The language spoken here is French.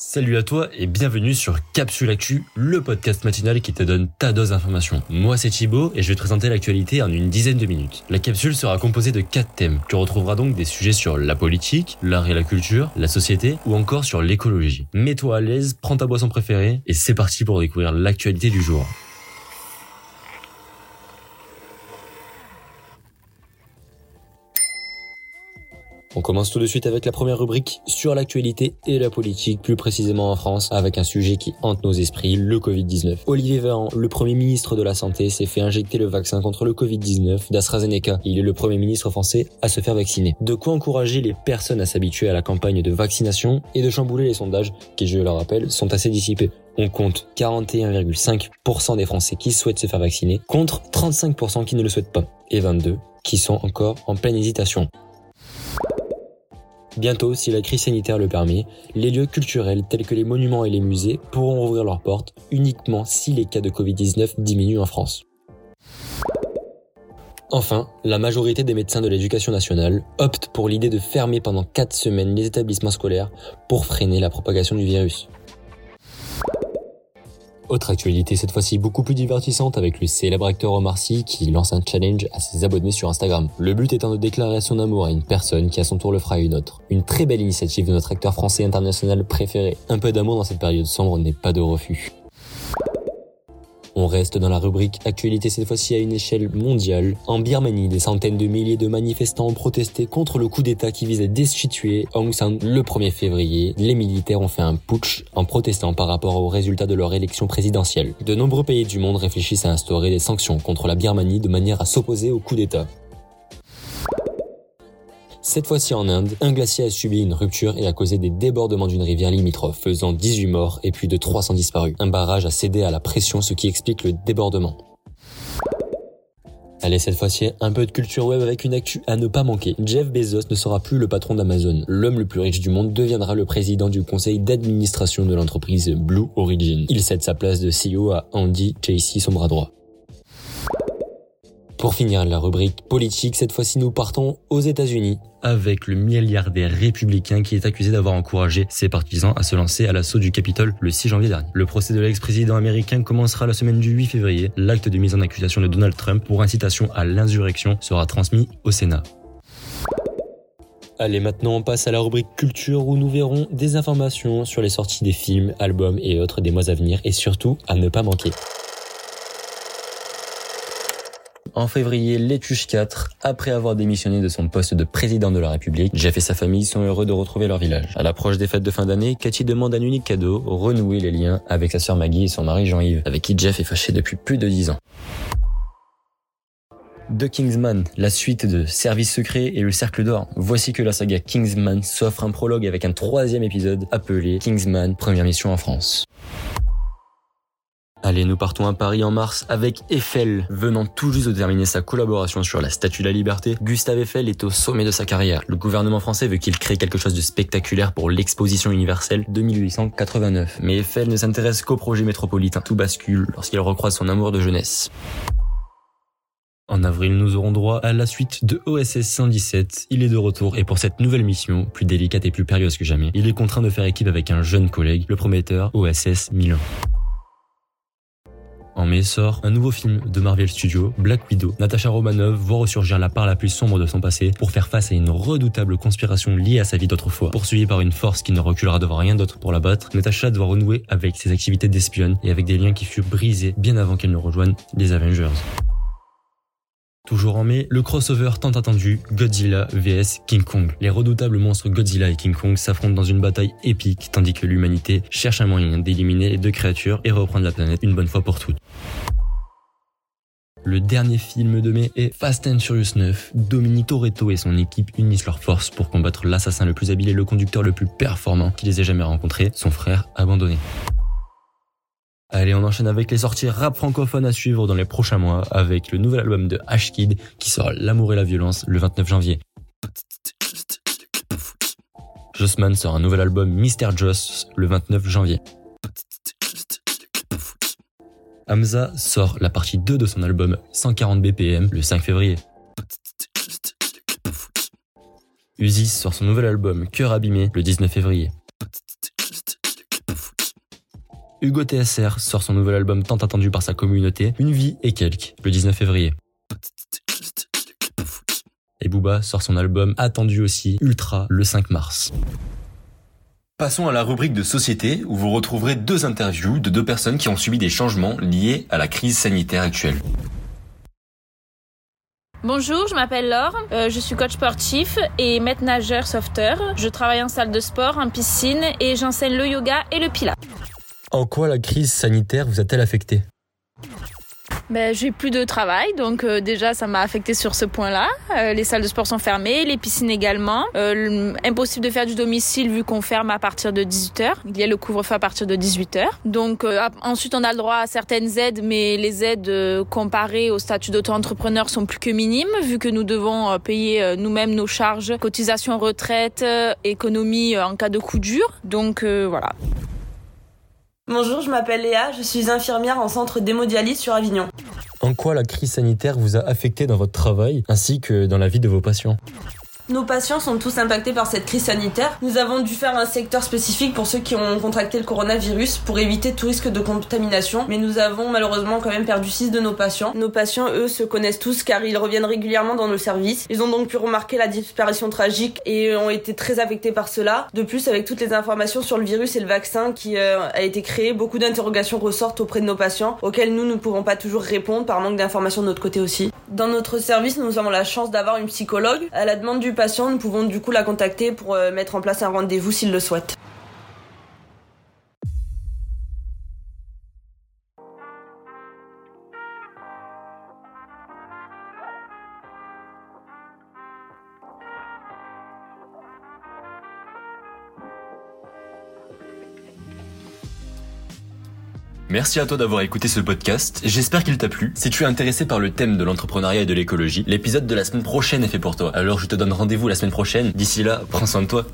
Salut à toi et bienvenue sur Capsule Actu, le podcast matinal qui te donne ta dose d'information. Moi c'est Thibaut et je vais te présenter l'actualité en une dizaine de minutes. La capsule sera composée de 4 thèmes. Tu retrouveras donc des sujets sur la politique, l'art et la culture, la société ou encore sur l'écologie. Mets-toi à l'aise, prends ta boisson préférée et c'est parti pour découvrir l'actualité du jour. On commence tout de suite avec la première rubrique sur l'actualité et la politique, plus précisément en France, avec un sujet qui hante nos esprits, le Covid-19. Olivier Véran, le Premier ministre de la Santé, s'est fait injecter le vaccin contre le Covid-19 d'AstraZeneca. Il est le Premier ministre français à se faire vacciner. De quoi encourager les personnes à s'habituer à la campagne de vaccination et de chambouler les sondages, qui, je le rappelle, sont assez dissipés. On compte 41,5% des Français qui souhaitent se faire vacciner, contre 35% qui ne le souhaitent pas, et 22 qui sont encore en pleine hésitation. Bientôt, si la crise sanitaire le permet, les lieux culturels tels que les monuments et les musées pourront rouvrir leurs portes uniquement si les cas de Covid-19 diminuent en France. Enfin, la majorité des médecins de l'éducation nationale optent pour l'idée de fermer pendant 4 semaines les établissements scolaires pour freiner la propagation du virus. Autre actualité cette fois-ci beaucoup plus divertissante avec le célèbre acteur Omar Sy qui lance un challenge à ses abonnés sur Instagram. Le but étant de déclarer son amour à une personne qui à son tour le fera à une autre. Une très belle initiative de notre acteur français international préféré. Un peu d'amour dans cette période sombre n'est pas de refus. On reste dans la rubrique actualité cette fois-ci à une échelle mondiale. En Birmanie, des centaines de milliers de manifestants ont protesté contre le coup d'État qui visait destituer Aung San le 1er février. Les militaires ont fait un putsch en protestant par rapport aux résultats de leur élection présidentielle. De nombreux pays du monde réfléchissent à instaurer des sanctions contre la Birmanie de manière à s'opposer au coup d'État. Cette fois-ci en Inde, un glacier a subi une rupture et a causé des débordements d'une rivière limitrophe, faisant 18 morts et plus de 300 disparus. Un barrage a cédé à la pression, ce qui explique le débordement. Allez, cette fois-ci, un peu de culture web avec une actu à ne pas manquer. Jeff Bezos ne sera plus le patron d'Amazon. L'homme le plus riche du monde deviendra le président du conseil d'administration de l'entreprise Blue Origin. Il cède sa place de CEO à Andy Jassy, son bras droit. Pour finir la rubrique politique, cette fois-ci nous partons aux États-Unis avec le milliardaire républicain qui est accusé d'avoir encouragé ses partisans à se lancer à l'assaut du Capitole le 6 janvier dernier. Le procès de l'ex-président américain commencera la semaine du 8 février. L'acte de mise en accusation de Donald Trump pour incitation à l'insurrection sera transmis au Sénat. Allez, maintenant on passe à la rubrique culture où nous verrons des informations sur les sorties des films, albums et autres des mois à venir et surtout à ne pas manquer. En février, Létuche 4, après avoir démissionné de son poste de président de la République, Jeff et sa famille sont heureux de retrouver leur village. À l'approche des fêtes de fin d'année, Cathy demande un unique cadeau, renouer les liens avec sa sœur Maggie et son mari Jean-Yves, avec qui Jeff est fâché depuis plus de 10 ans. The Kingsman, la suite de Service secret et le Cercle d'Or. Voici que la saga Kingsman s'offre un prologue avec un troisième épisode appelé Kingsman, première mission en France. Allez, nous partons à Paris en mars avec Eiffel. Venant tout juste de terminer sa collaboration sur la Statue de la Liberté, Gustave Eiffel est au sommet de sa carrière. Le gouvernement français veut qu'il crée quelque chose de spectaculaire pour l'exposition universelle de 1889. Mais Eiffel ne s'intéresse qu'au projet métropolitain. Tout bascule lorsqu'il recroise son amour de jeunesse. En avril, nous aurons droit à la suite de OSS 117. Il est de retour et pour cette nouvelle mission, plus délicate et plus périlleuse que jamais, il est contraint de faire équipe avec un jeune collègue, le prometteur OSS Milan. En mai sort un nouveau film de Marvel Studios, Black Widow. Natasha Romanoff voit ressurgir la part la plus sombre de son passé pour faire face à une redoutable conspiration liée à sa vie d'autrefois. Poursuivie par une force qui ne reculera devant rien d'autre pour la battre, Natasha doit renouer avec ses activités d'espionne et avec des liens qui furent brisés bien avant qu'elle ne rejoigne les Avengers. Toujours en mai, le crossover tant attendu Godzilla vs King Kong. Les redoutables monstres Godzilla et King Kong s'affrontent dans une bataille épique tandis que l'humanité cherche un moyen d'éliminer les deux créatures et reprendre la planète une bonne fois pour toutes. Le dernier film de mai est Fast and Furious 9. Dominique Toretto et son équipe unissent leurs forces pour combattre l'assassin le plus habile et le conducteur le plus performant qu'ils aient jamais rencontré, son frère abandonné. Allez, on enchaîne avec les sorties rap francophones à suivre dans les prochains mois avec le nouvel album de Ashkid qui sort L'amour et la violence le 29 janvier. Jossman sort un nouvel album Mister Joss le 29 janvier. Hamza sort la partie 2 de son album 140 BPM le 5 février. Uzi sort son nouvel album Cœur abîmé le 19 février. Hugo TSR sort son nouvel album tant attendu par sa communauté, Une vie et quelques, le 19 février. Et Booba sort son album attendu aussi, Ultra, le 5 mars. Passons à la rubrique de société où vous retrouverez deux interviews de deux personnes qui ont subi des changements liés à la crise sanitaire actuelle. Bonjour, je m'appelle Laure, euh, je suis coach sportif et maître nageur sauveteur. Je travaille en salle de sport, en piscine et j'enseigne le yoga et le pilates. En quoi la crise sanitaire vous a-t-elle affecté? Ben, j'ai plus de travail, donc euh, déjà ça m'a affecté sur ce point-là. Euh, les salles de sport sont fermées, les piscines également. Euh, impossible de faire du domicile vu qu'on ferme à partir de 18h. Il y a le couvre-feu à partir de 18h. Donc ensuite on a le droit à certaines aides, mais les aides comparées au statut d'auto-entrepreneur sont plus que minimes vu que nous devons payer nous-mêmes nos charges, cotisations retraite, économie en cas de coup dur. Donc voilà. Bonjour, je m'appelle Léa, je suis infirmière en centre d'hémodialyse sur Avignon. En quoi la crise sanitaire vous a affecté dans votre travail ainsi que dans la vie de vos patients? Nos patients sont tous impactés par cette crise sanitaire. Nous avons dû faire un secteur spécifique pour ceux qui ont contracté le coronavirus pour éviter tout risque de contamination, mais nous avons malheureusement quand même perdu 6 de nos patients. Nos patients, eux, se connaissent tous car ils reviennent régulièrement dans nos services. Ils ont donc pu remarquer la disparition tragique et ont été très affectés par cela. De plus, avec toutes les informations sur le virus et le vaccin qui euh, a été créé, beaucoup d'interrogations ressortent auprès de nos patients, auxquelles nous ne pouvons pas toujours répondre par manque d'informations de notre côté aussi. Dans notre service, nous avons la chance d'avoir une psychologue. À la demande du patient, nous pouvons du coup la contacter pour euh, mettre en place un rendez-vous s'il le souhaite. Merci à toi d'avoir écouté ce podcast. J'espère qu'il t'a plu. Si tu es intéressé par le thème de l'entrepreneuriat et de l'écologie, l'épisode de la semaine prochaine est fait pour toi. Alors je te donne rendez-vous la semaine prochaine. D'ici là, prends soin de toi.